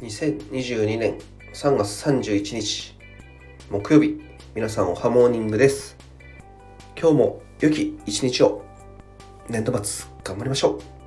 2022年3月31日木曜日皆さんおはモーニングです。今日も良き一日を年度末頑張りましょう。